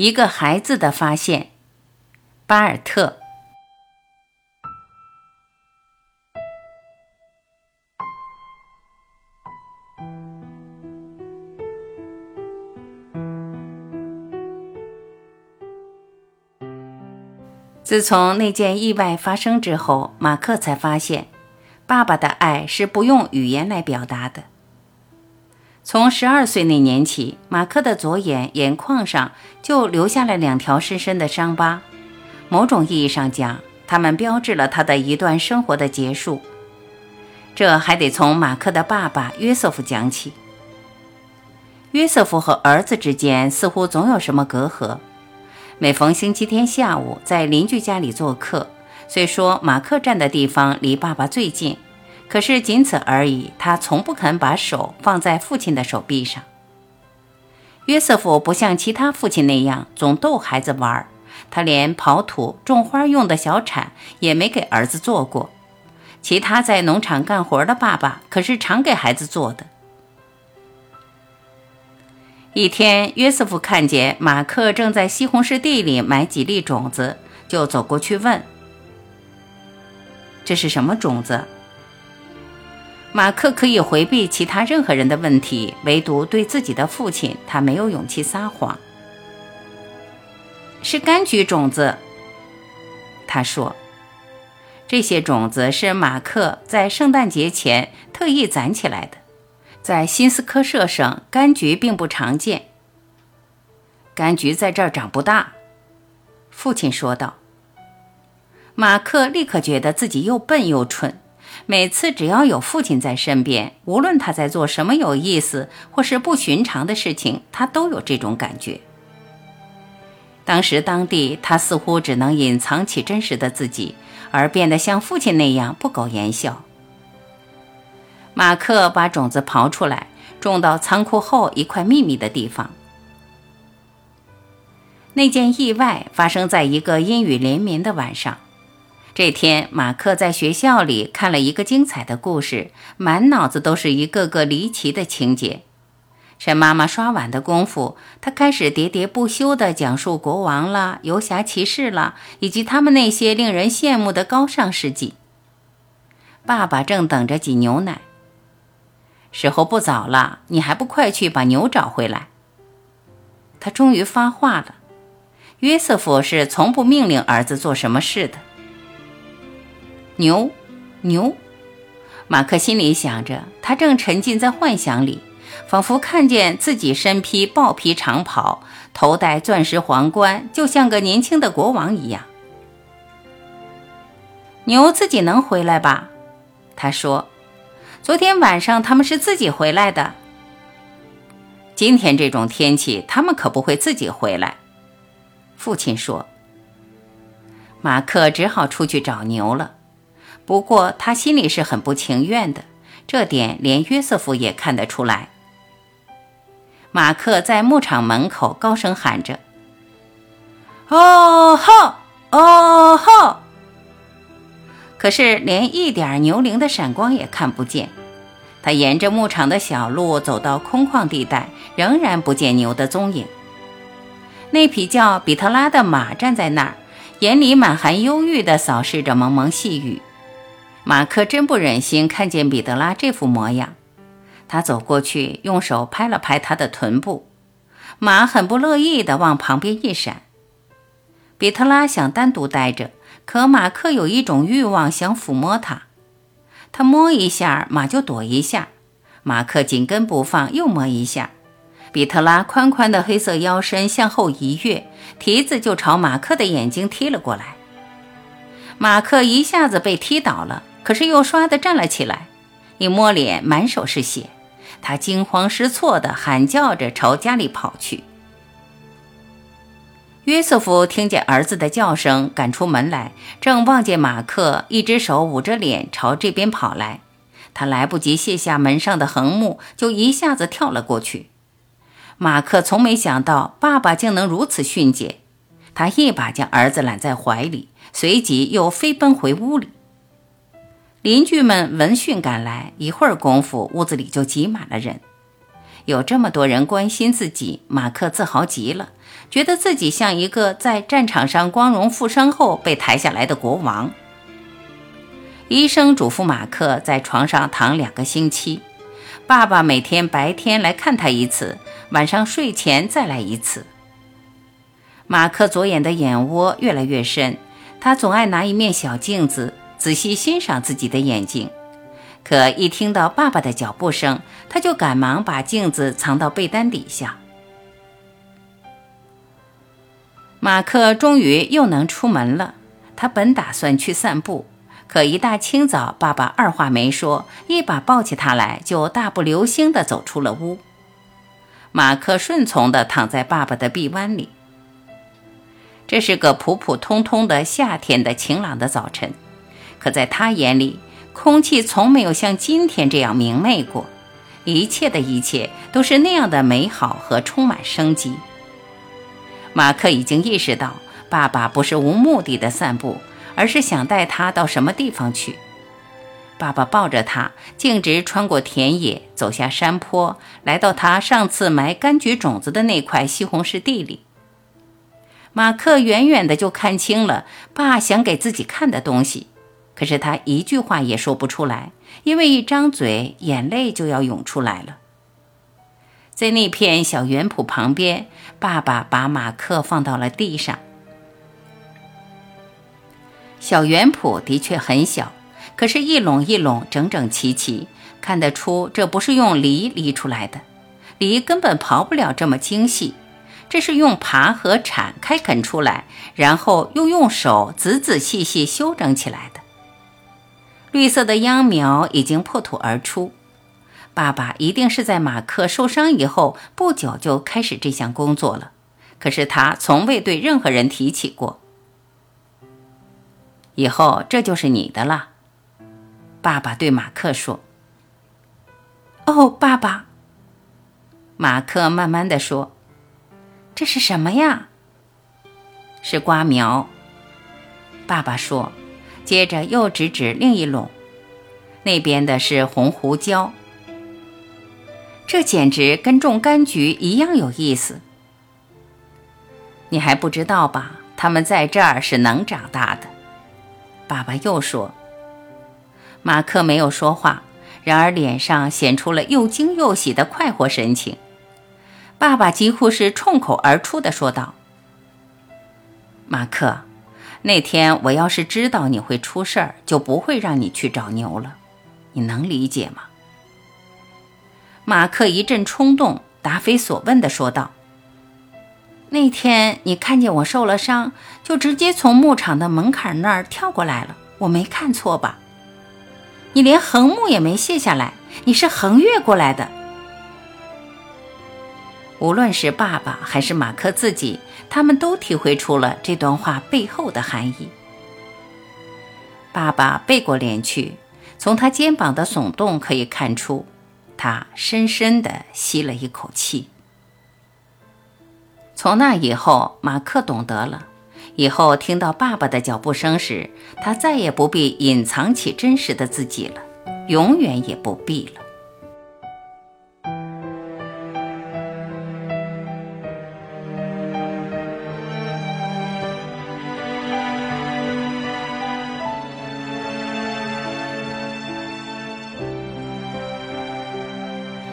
一个孩子的发现，巴尔特。自从那件意外发生之后，马克才发现，爸爸的爱是不用语言来表达的。从十二岁那年起，马克的左眼眼眶上就留下了两条深深的伤疤。某种意义上讲，他们标志了他的一段生活的结束。这还得从马克的爸爸约瑟夫讲起。约瑟夫和儿子之间似乎总有什么隔阂。每逢星期天下午在邻居家里做客，虽说马克站的地方离爸爸最近。可是仅此而已，他从不肯把手放在父亲的手臂上。约瑟夫不像其他父亲那样总逗孩子玩，他连刨土、种花用的小铲也没给儿子做过。其他在农场干活的爸爸可是常给孩子做的。一天，约瑟夫看见马克正在西红柿地里埋几粒种子，就走过去问：“这是什么种子？”马克可以回避其他任何人的问题，唯独对自己的父亲，他没有勇气撒谎。是柑橘种子，他说：“这些种子是马克在圣诞节前特意攒起来的。在新斯科舍省，柑橘并不常见。柑橘在这儿长不大。”父亲说道。马克立刻觉得自己又笨又蠢。每次只要有父亲在身边，无论他在做什么有意思或是不寻常的事情，他都有这种感觉。当时当地，他似乎只能隐藏起真实的自己，而变得像父亲那样不苟言笑。马克把种子刨出来，种到仓库后一块秘密的地方。那件意外发生在一个阴雨连绵的晚上。这天，马克在学校里看了一个精彩的故事，满脑子都是一个个离奇的情节。趁妈妈刷碗的功夫，他开始喋喋不休地讲述国王啦、游侠骑士啦，以及他们那些令人羡慕的高尚事迹。爸爸正等着挤牛奶，时候不早了，你还不快去把牛找回来？他终于发话了。约瑟夫是从不命令儿子做什么事的。牛，牛，马克心里想着，他正沉浸在幻想里，仿佛看见自己身披豹皮长袍，头戴钻石皇冠，就像个年轻的国王一样。牛自己能回来吧？他说：“昨天晚上他们是自己回来的。今天这种天气，他们可不会自己回来。”父亲说。马克只好出去找牛了。不过他心里是很不情愿的，这点连约瑟夫也看得出来。马克在牧场门口高声喊着：“哦吼，哦吼！”可是连一点牛铃的闪光也看不见。他沿着牧场的小路走到空旷地带，仍然不见牛的踪影。那匹叫比特拉的马站在那儿，眼里满含忧郁地扫视着蒙蒙细雨。马克真不忍心看见彼得拉这副模样，他走过去，用手拍了拍他的臀部。马很不乐意地往旁边一闪。比特拉想单独待着，可马克有一种欲望想抚摸它。他摸一下，马就躲一下。马克紧跟不放，又摸一下。比特拉宽宽的黑色腰身向后一跃，蹄子就朝马克的眼睛踢了过来。马克一下子被踢倒了。可是又唰地站了起来，一摸脸满手是血，他惊慌失措地喊叫着朝家里跑去。约瑟夫听见儿子的叫声，赶出门来，正望见马克一只手捂着脸朝这边跑来，他来不及卸下门上的横木，就一下子跳了过去。马克从没想到爸爸竟能如此迅捷，他一把将儿子揽在怀里，随即又飞奔回屋里。邻居们闻讯赶来，一会儿功夫，屋子里就挤满了人。有这么多人关心自己，马克自豪极了。觉得自己像一个在战场上光荣负伤后被抬下来的国王。医生嘱咐马克在床上躺两个星期，爸爸每天白天来看他一次，晚上睡前再来一次。马克左眼的眼窝越来越深，他总爱拿一面小镜子仔细欣赏自己的眼睛。可一听到爸爸的脚步声，他就赶忙把镜子藏到被单底下。马克终于又能出门了。他本打算去散步，可一大清早，爸爸二话没说，一把抱起他来，就大步流星地走出了屋。马克顺从地躺在爸爸的臂弯里。这是个普普通通的夏天的晴朗的早晨，可在他眼里。空气从没有像今天这样明媚过，一切的一切都是那样的美好和充满生机。马克已经意识到，爸爸不是无目的的散步，而是想带他到什么地方去。爸爸抱着他，径直穿过田野，走下山坡，来到他上次埋柑橘种子的那块西红柿地里。马克远远的就看清了爸想给自己看的东西。可是他一句话也说不出来，因为一张嘴，眼泪就要涌出来了。在那片小园圃旁边，爸爸把马克放到了地上。小园圃的确很小，可是，一垄一垄，整整齐齐，看得出这不是用犁犁出来的，犁根本刨不了这么精细，这是用耙和铲开垦出来，然后又用手仔仔细细修整起来的。绿色的秧苗已经破土而出，爸爸一定是在马克受伤以后不久就开始这项工作了。可是他从未对任何人提起过。以后这就是你的了，爸爸对马克说。哦，爸爸。马克慢慢的说：“这是什么呀？”是瓜苗。爸爸说。接着又指指另一垄，那边的是红胡椒。这简直跟种柑橘一样有意思。你还不知道吧？它们在这儿是能长大的。爸爸又说。马克没有说话，然而脸上显出了又惊又喜的快活神情。爸爸几乎是冲口而出的说道：“马克。”那天我要是知道你会出事儿，就不会让你去找牛了。你能理解吗？马克一阵冲动，答非所问地说道：“那天你看见我受了伤，就直接从牧场的门槛那儿跳过来了，我没看错吧？你连横木也没卸下来，你是横越过来的。”无论是爸爸还是马克自己，他们都体会出了这段话背后的含义。爸爸背过脸去，从他肩膀的耸动可以看出，他深深地吸了一口气。从那以后，马克懂得了，以后听到爸爸的脚步声时，他再也不必隐藏起真实的自己了，永远也不必了。